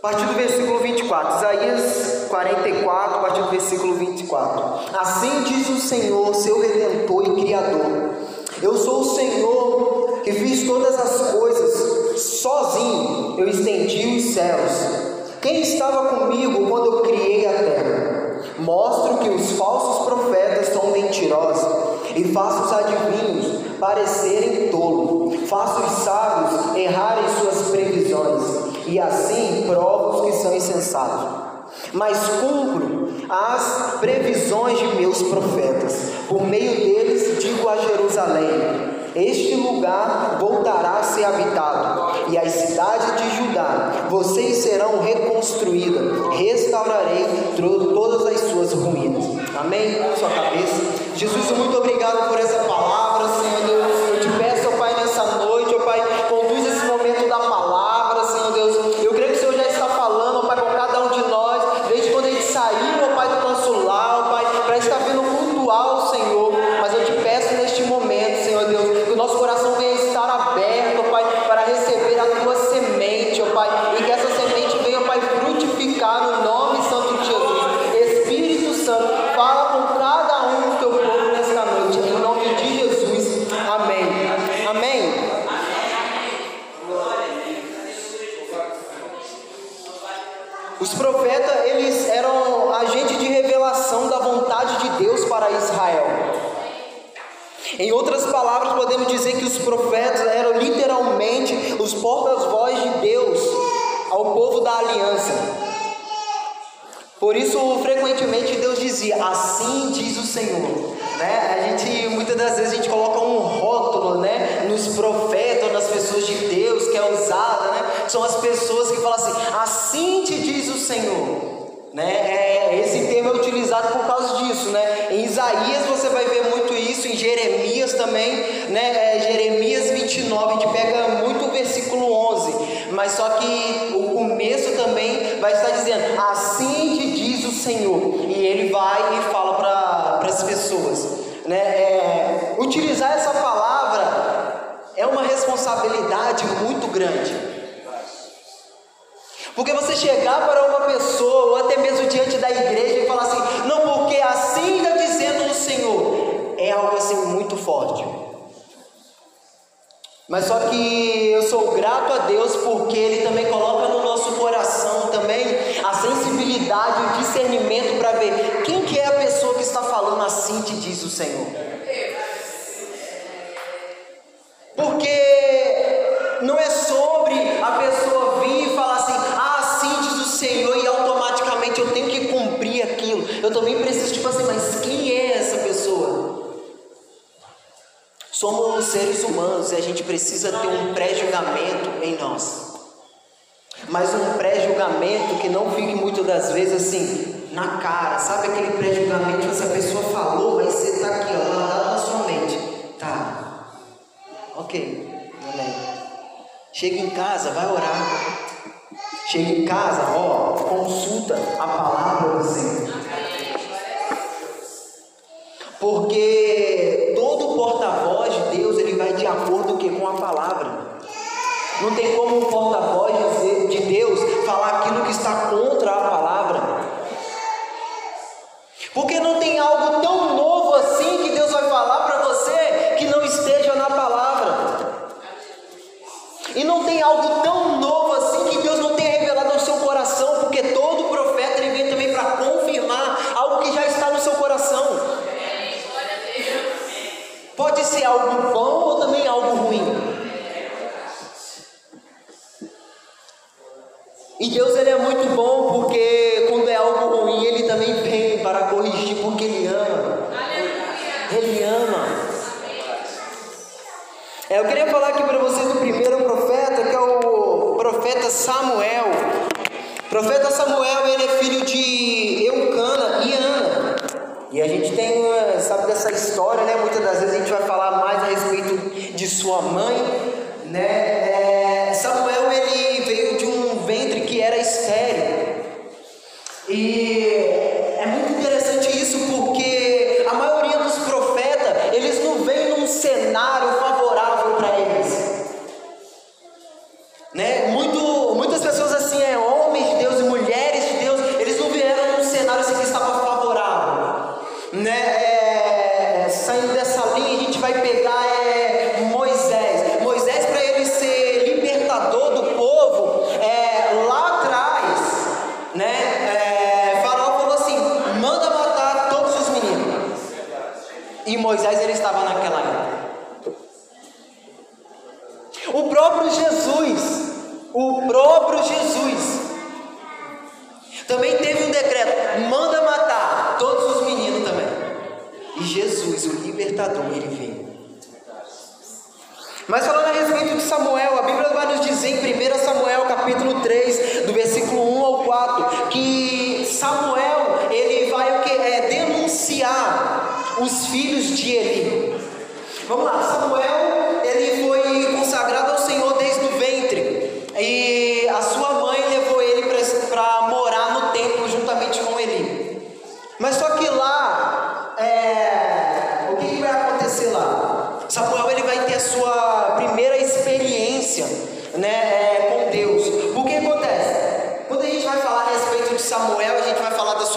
A partir do versículo 24, Isaías 44, a partir do versículo 24. Assim diz o Senhor, seu redentor e criador: Eu sou o Senhor que fiz todas as coisas sozinho, eu estendi os céus. Quem estava comigo quando eu criei a terra? Mostro que os falsos profetas são mentirosos e faço os adivinhos parecerem tolos, faço os sábios errarem suas e assim provo os que são insensatos. Mas cumpro as previsões de meus profetas, por meio deles digo a Jerusalém: este lugar voltará a ser habitado, e as cidades de Judá, vocês serão reconstruídas, restaurarei todas as suas ruínas. Amém? Sua cabeça. Jesus, muito obrigado por essa palavra, Senhor Deus. Quando a gente saiu, ó Pai, Assim diz o Senhor. Né? A gente muitas das vezes a gente coloca um rótulo, né, nos profetas, nas pessoas de Deus que é usada, né? São as pessoas que falam assim: Assim te diz o Senhor. Né? É, esse termo é utilizado por causa disso, né? Em Isaías você vai ver muito isso, em Jeremias também, né? É, Jeremias 29, a gente pega muito o versículo 11, mas só que o começo também vai estar dizendo: Assim te diz o Senhor, e ele vai e fala para as pessoas, né? É, utilizar essa palavra é uma responsabilidade muito grande. Porque você chegar para uma pessoa, ou até mesmo diante da igreja, e falar assim: não, porque assim está dizendo o Senhor, é algo assim muito forte. Mas só que eu sou grato a Deus porque Ele também coloca no nosso coração também a sensibilidade, o discernimento para ver quem que é a pessoa que está falando assim, te diz o Senhor. Porque Somos seres humanos e a gente precisa ter um pré-julgamento em nós. Mas um pré-julgamento que não fique muitas das vezes assim, na cara. Sabe aquele pré-julgamento que essa pessoa falou, mas você está aqui, ó, lá na sua mente. Tá. Ok. Amém. Chega em casa, vai orar. Chega em casa, ó, consulta a palavra do Senhor. Porque Deus, ele vai de acordo que, com a palavra. Não tem como um porta-voz de Deus falar aquilo que está contra a palavra. Porque não tem algo tão novo assim que Deus vai falar para você que não esteja na palavra. E não tem algo tão ser algo bom ou também algo ruim. E Deus ele é muito bom porque quando é algo ruim, ele também vem para corrigir porque ele ama. Ele ama. É, eu queria falar aqui para vocês do primeiro profeta, que é o profeta Samuel. Profeta Samuel ele é filho de essa história, né? Muitas das vezes a gente vai falar mais a respeito de sua mãe, né? Moisés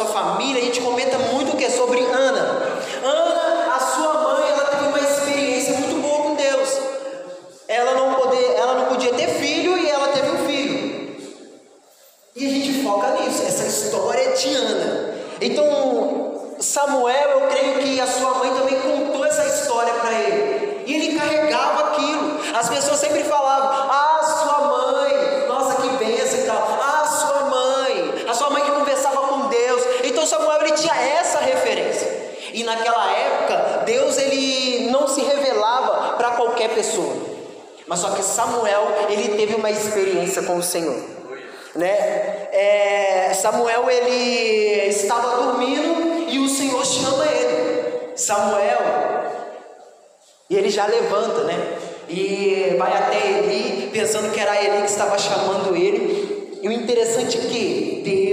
sua família Samuel ele teve uma experiência com o Senhor, né? É, Samuel ele estava dormindo e o Senhor chama ele, Samuel, e ele já levanta, né? E vai até Eli, pensando que era Eli que estava chamando ele. E o interessante é que Deus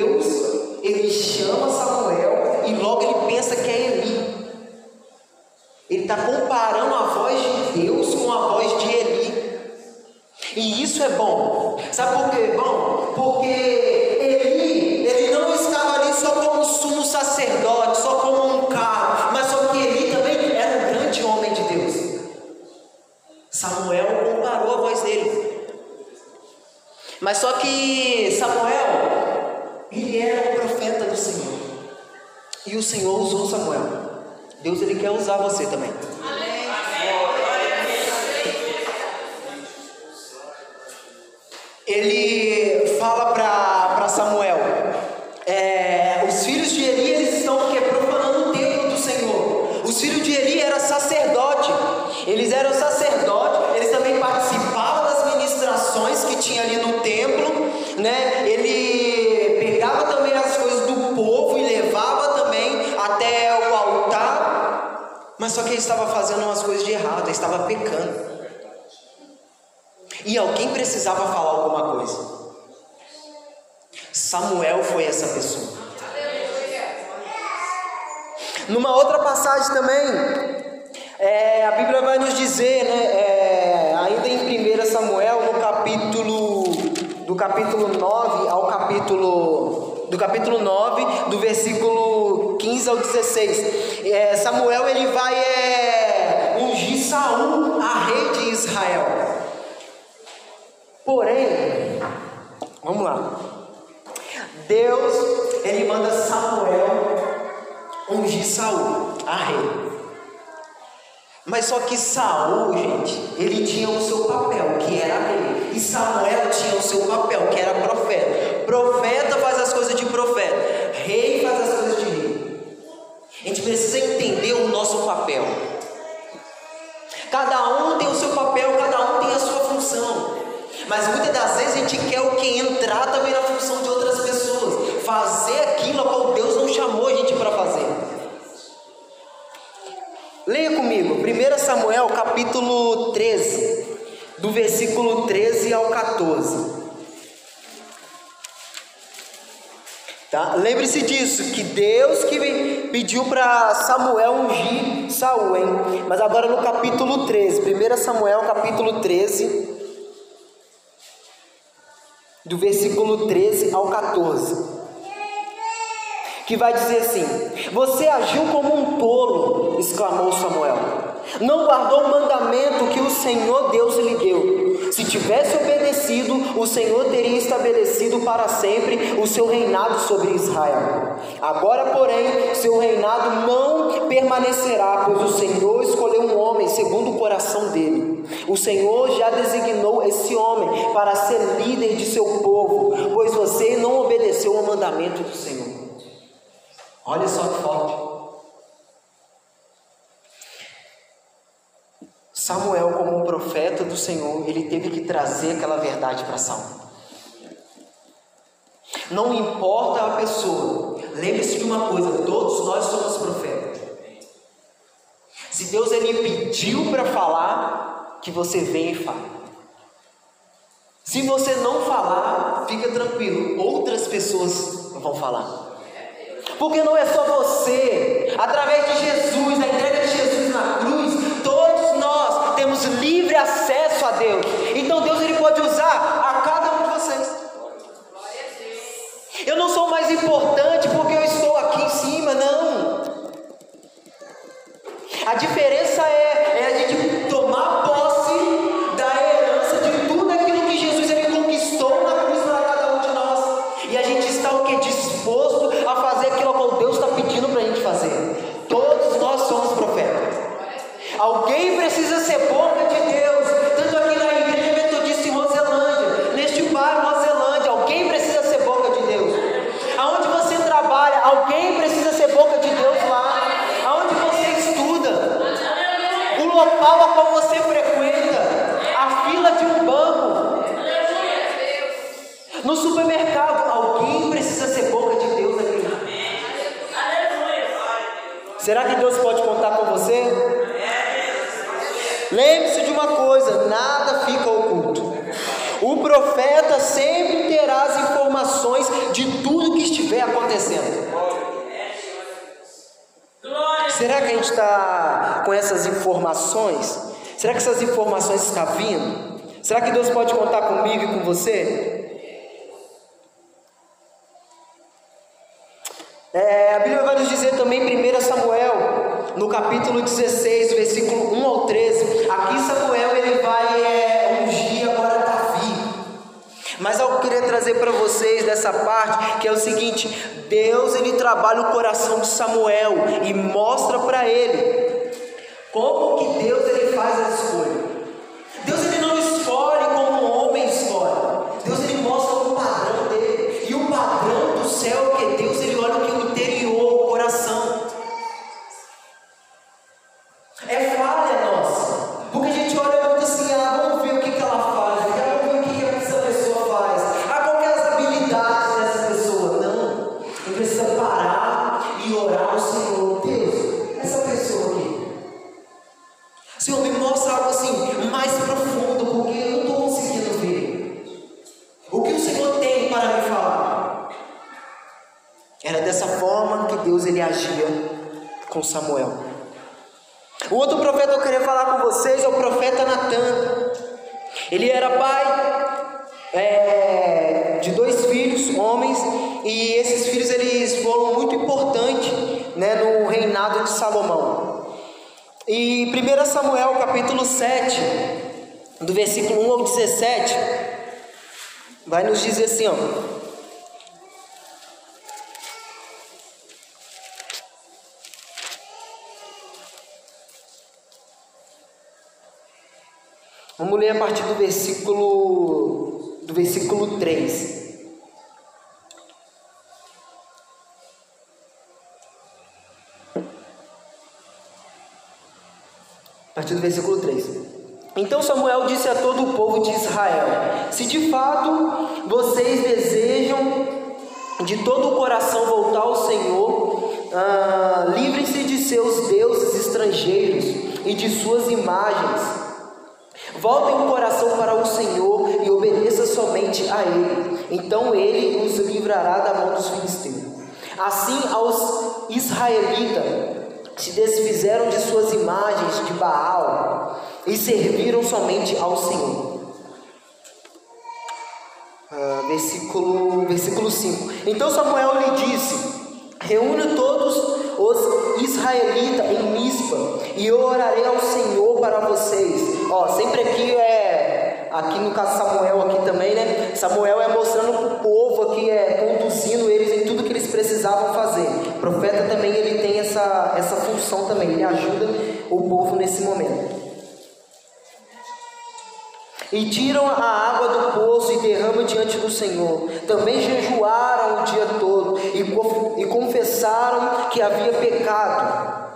Mas só que ele estava fazendo umas coisas de errado, ele estava pecando. E alguém precisava falar alguma coisa. Samuel foi essa pessoa. Numa outra passagem também, é, a Bíblia vai nos dizer, né, é, ainda em 1 Samuel, no capítulo, do capítulo 9 ao capítulo do capítulo 9, do versículo 15 ao 16. É, Samuel ele vai é, ungir Saul a rei de Israel. Porém, vamos lá. Deus ele manda Samuel ungir Saul a rei. Mas só que Saul, gente, ele tinha o seu papel, que era rei. E Samuel tinha o seu papel, que era profeta. Profeta faz as coisas de profeta. Rei faz as coisas de rei. A gente precisa entender o nosso papel. Cada um tem o seu papel, cada um tem a sua função. Mas muitas das vezes a gente quer o que entrar também na função de outras pessoas, fazer aquilo a qual Deus não chamou a gente para fazer. Leia 1 Samuel capítulo 13, do versículo 13 ao 14. Tá? Lembre-se disso, que Deus que pediu para Samuel ungir Saul, hein? Mas agora no capítulo 13, 1 Samuel capítulo 13, do versículo 13 ao 14. Que vai dizer assim: Você agiu como um tolo, exclamou Samuel não guardou o mandamento que o Senhor Deus lhe deu. Se tivesse obedecido, o Senhor teria estabelecido para sempre o seu reinado sobre Israel. Agora, porém, seu reinado não permanecerá, pois o Senhor escolheu um homem segundo o coração dele. O Senhor já designou esse homem para ser líder de seu povo, pois você não obedeceu ao mandamento do Senhor. Olha só que forte. Samuel, como um profeta do Senhor, ele teve que trazer aquela verdade para Saul. Não importa a pessoa, lembre-se de uma coisa: todos nós somos profetas. Se Deus ele pediu para falar, que você venha e fale. Se você não falar, fica tranquilo, outras pessoas vão falar. Porque não é só você, através de Jesus, a entrega de Jesus na cruz, temos livre acesso a Deus. Então Deus ele pode usar a cada um de vocês. Eu não sou mais importante porque eu estou aqui em cima, não. A diferença é, é a gente informações? Será que essas informações estão vindo? Será que Deus pode contar comigo e com você? É, a Bíblia vai nos dizer também, 1 Samuel, no capítulo 16, versículo 1 ao 13. Aqui Samuel ele vai é, ungir agora Davi. Mas eu queria trazer para vocês dessa parte que é o seguinte: Deus ele trabalha o coração de Samuel e mostra para ele como que Deus ele faz a escolha. Com Samuel. O outro profeta que eu queria falar com vocês é o profeta Natan. Ele era pai é, de dois filhos, homens, e esses filhos eles foram muito importantes né, no reinado de Salomão. E 1 Samuel capítulo 7, do versículo 1 ao 17, vai nos dizer assim, ó. Vamos ler a partir do versículo do versículo 3. A partir do versículo 3. Então Samuel disse a todo o povo de Israel: Se de fato vocês desejam de todo o coração voltar ao Senhor, ah, livrem-se de seus deuses estrangeiros e de suas imagens. Voltem o coração para o Senhor e obedeça somente a Ele. Então Ele os livrará da mão dos filisteus. Assim, aos israelitas se desfizeram de suas imagens de Baal e serviram somente ao Senhor. Uh, versículo, versículo 5. Então Samuel lhe disse: Reúne todos os israelitas em Mispa e eu orarei ao Senhor para vocês. Ó, sempre aqui é aqui no caso Samuel aqui também, né? Samuel é mostrando o povo aqui é conduzindo eles em tudo que eles precisavam fazer. O profeta também ele tem essa essa função também, ele ajuda o povo nesse momento. E tiram a água do poço e derramam diante do Senhor. Também jejuaram o dia todo e, confessaram que havia pecado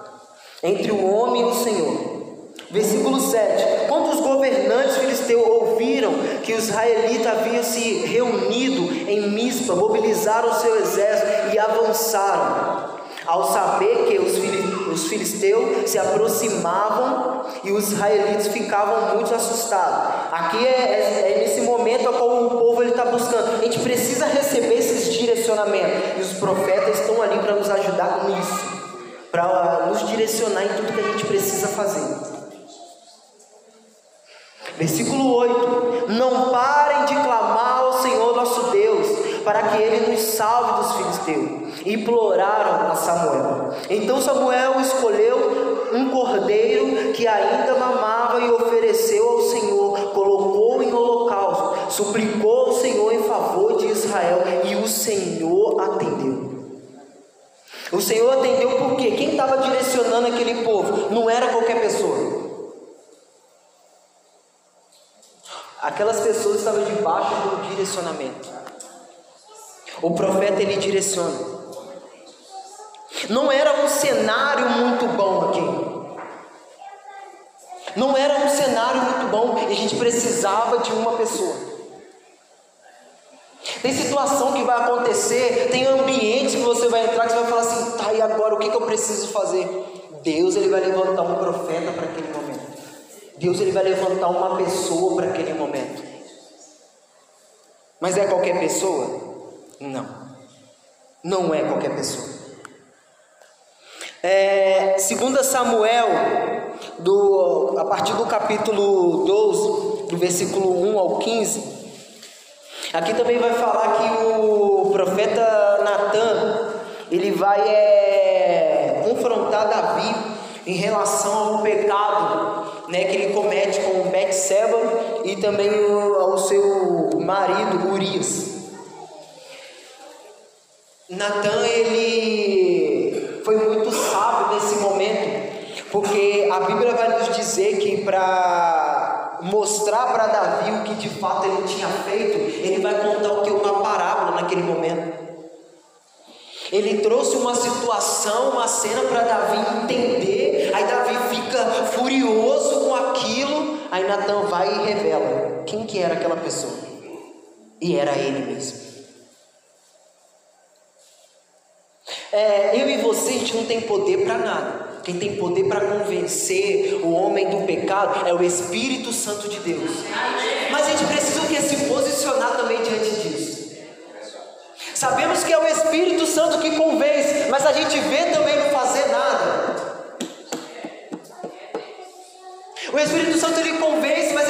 entre o homem e o Senhor. Versículo 7: Quando os governantes filisteus ouviram que os israelitas haviam se reunido em Mispa, mobilizaram o seu exército e avançaram. Ao saber que os filisteus se aproximavam e os israelitas ficavam muito assustados. Aqui é, é, é nesse momento a qual o povo está buscando. A gente precisa receber esses direcionamentos. E os profetas estão ali para nos ajudar nisso. Para nos direcionar em tudo que a gente precisa fazer. Versículo 8: Não parem de clamar para que ele nos salve dos filisteus. Imploraram a Samuel. Então Samuel escolheu um cordeiro que ainda mamava e ofereceu ao Senhor, colocou em holocausto, suplicou ao Senhor em favor de Israel e o Senhor atendeu. O Senhor atendeu porque quem estava direcionando aquele povo não era qualquer pessoa. Aquelas pessoas estavam debaixo do direcionamento. O profeta ele direciona. Não era um cenário muito bom aqui. Não era um cenário muito bom e a gente precisava de uma pessoa. Tem situação que vai acontecer, tem ambientes que você vai entrar que você vai falar assim, tá, e agora o que, que eu preciso fazer? Deus ele vai levantar um profeta para aquele momento. Deus ele vai levantar uma pessoa para aquele momento. Mas é qualquer pessoa? Não. Não é qualquer pessoa. É, segundo Samuel, do, a partir do capítulo 12, do versículo 1 ao 15, aqui também vai falar que o profeta Natan, ele vai é, confrontar Davi em relação ao pecado né, que ele comete com Betseba e também ao seu marido Urias. Natan ele foi muito sábio nesse momento, porque a Bíblia vai nos dizer que para mostrar para Davi o que de fato ele tinha feito, ele vai contar o que uma parábola naquele momento. Ele trouxe uma situação, uma cena para Davi entender. Aí Davi fica furioso com aquilo. Aí Natan vai e revela quem que era aquela pessoa. E era ele mesmo. É, eu e você, a gente não tem poder para nada. Quem tem poder para convencer o homem do pecado é o Espírito Santo de Deus. Mas a gente precisa que? Se posicionar também diante disso. Sabemos que é o Espírito Santo que convence, mas a gente vê também não fazer nada. O Espírito Santo ele convence, mas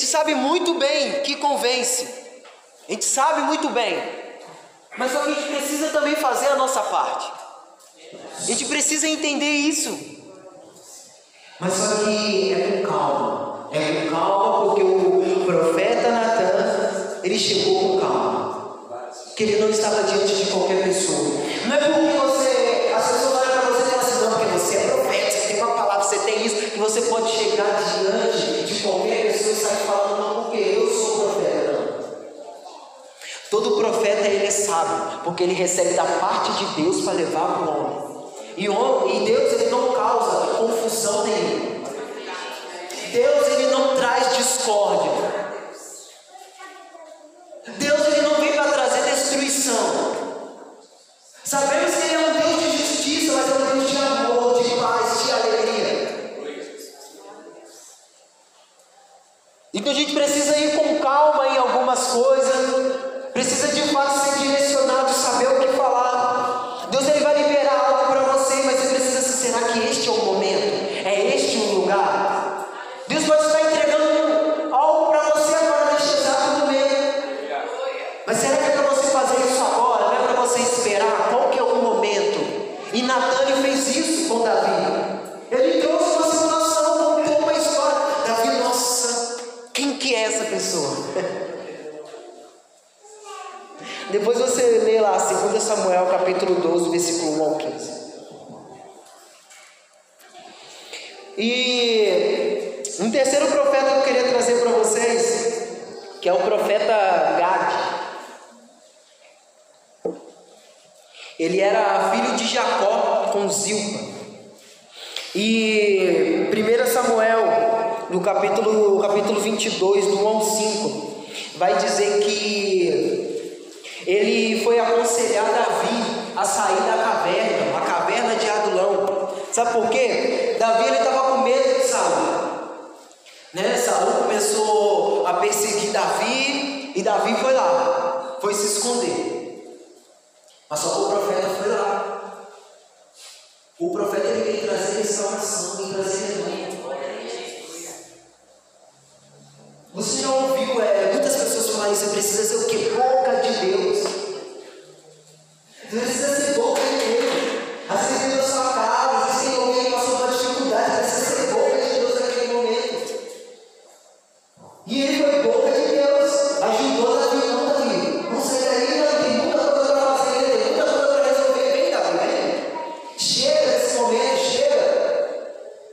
gente sabe muito bem que convence. A gente sabe muito bem. Mas só que a gente precisa também fazer a nossa parte. A gente precisa entender isso. Mas só que é com calma. É com calma porque o profeta Natan, ele chegou com calma. Que ele não estava diante de qualquer pessoa. Não é porque você, as pessoas olham para você e falam assim, não, porque você é profeta, você tem uma palavra, você tem isso, que você pode chegar diante de comer, a pessoa sai falando, não, porque eu sou profeta. Não. Todo profeta ele é sábio, porque ele recebe da parte de Deus para levar para o homem. E, homem, e Deus ele não causa confusão nenhuma. Deus ele não traz discórdia. Deus ele não vem para trazer destruição. Sabemos Zilpa. E 1 Samuel, no capítulo, capítulo 22, do 1 ao 5, vai dizer que ele foi aconselhar Davi a sair da caverna, a caverna de Adulão. Sabe por quê? Davi estava com medo de Saul. Né? Saul começou a perseguir Davi e Davi foi lá, foi se esconder. Mas só o profeta foi lá. O profeta ele vem trazer salvação veio trazer rebanho. Você já ouviu é, muitas pessoas falarem, você precisa ser o quê?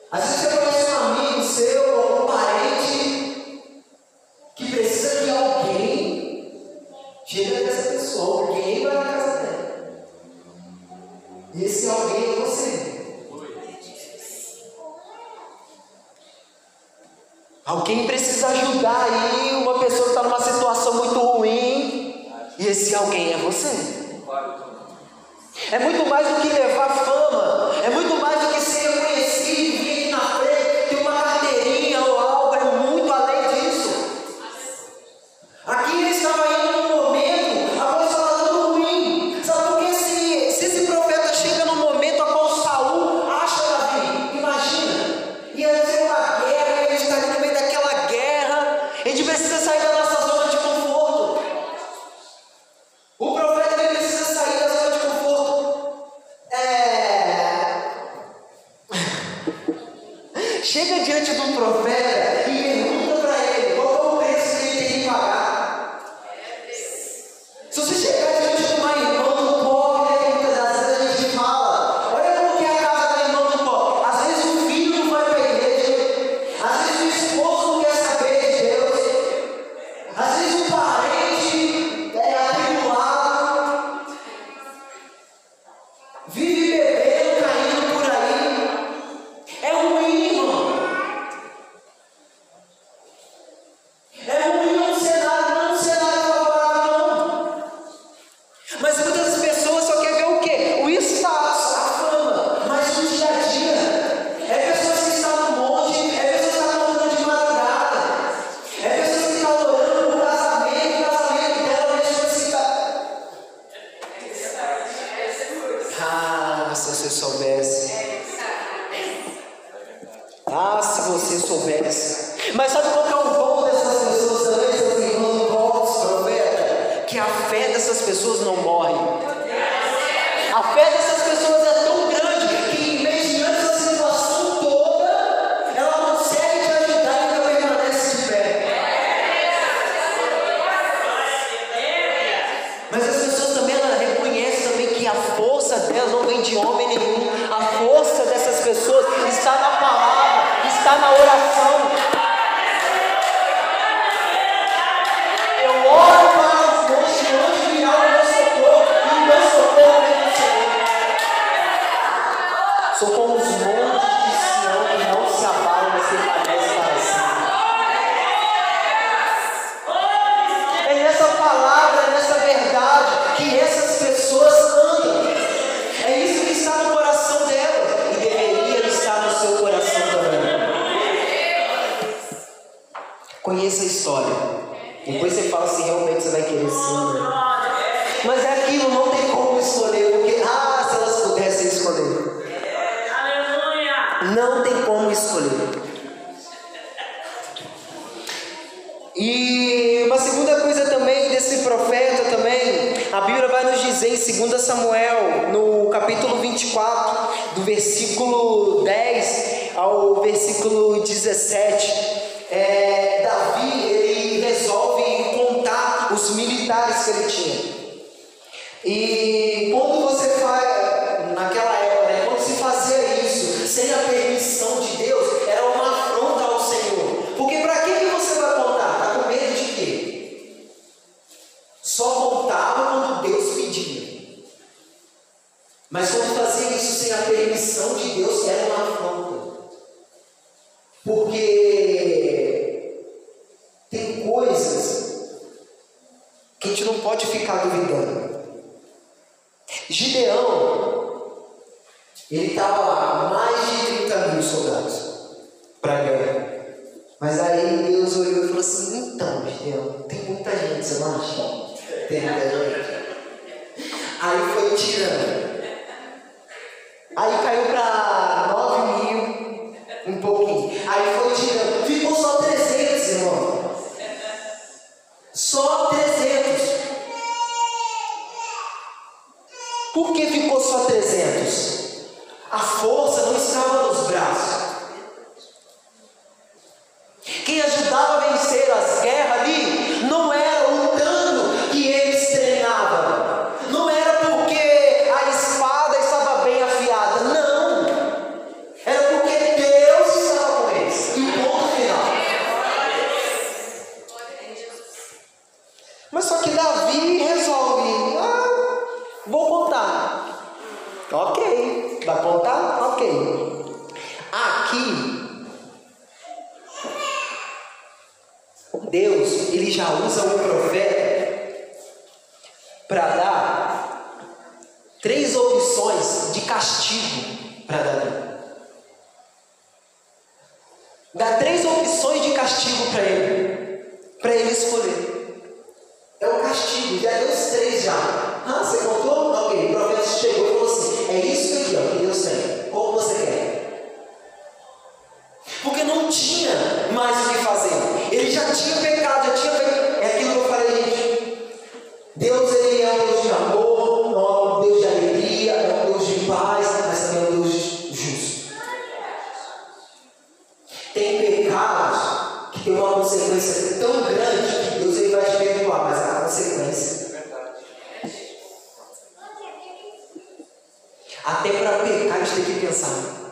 Así a fé dessas pessoas não morre. você vai querer. Né? Oh, Mas é aquilo, não tem como escolher, porque, ah, se elas pudessem escolher. Não tem como escolher. E uma segunda coisa também desse profeta também, a Bíblia vai nos dizer em 2 Samuel, no capítulo 24, do versículo 10 ao versículo 17, é, digitais que ele tinha. E ficar duvidando. Gideão, ele estava lá, mais de 30 mil soldados para a guerra. Mas aí Deus olhou e falou assim: então, Gideão, tem muita gente, você não acha? Tem muita gente. Aí foi tirando. Aí caiu para Ok. Vai contar? Ok. Aqui, Deus, ele já usa o profeta para dar três opções de castigo pensar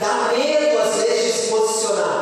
Dá medo às vezes de se posicionar.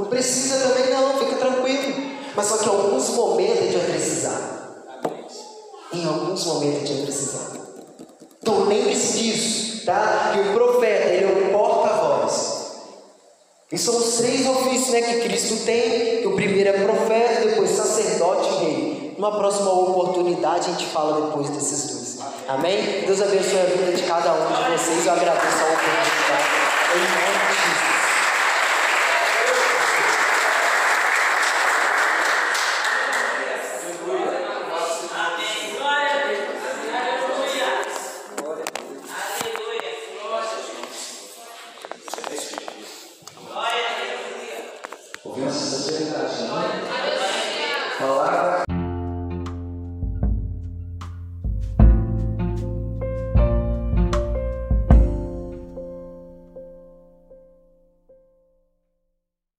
Não precisa também, não, fica tranquilo. Mas só que em alguns momentos a gente vai precisar. Em alguns momentos a gente vai precisar. Então lembre-se disso, tá? Que o profeta, ele é o porta-voz. E são os três ofícios né, que Cristo tem. Que o primeiro é profeta, depois sacerdote e rei. Numa próxima oportunidade a gente fala depois desses dois. Amém? Deus abençoe a vida de cada um de vocês. Eu agradeço a oportunidade.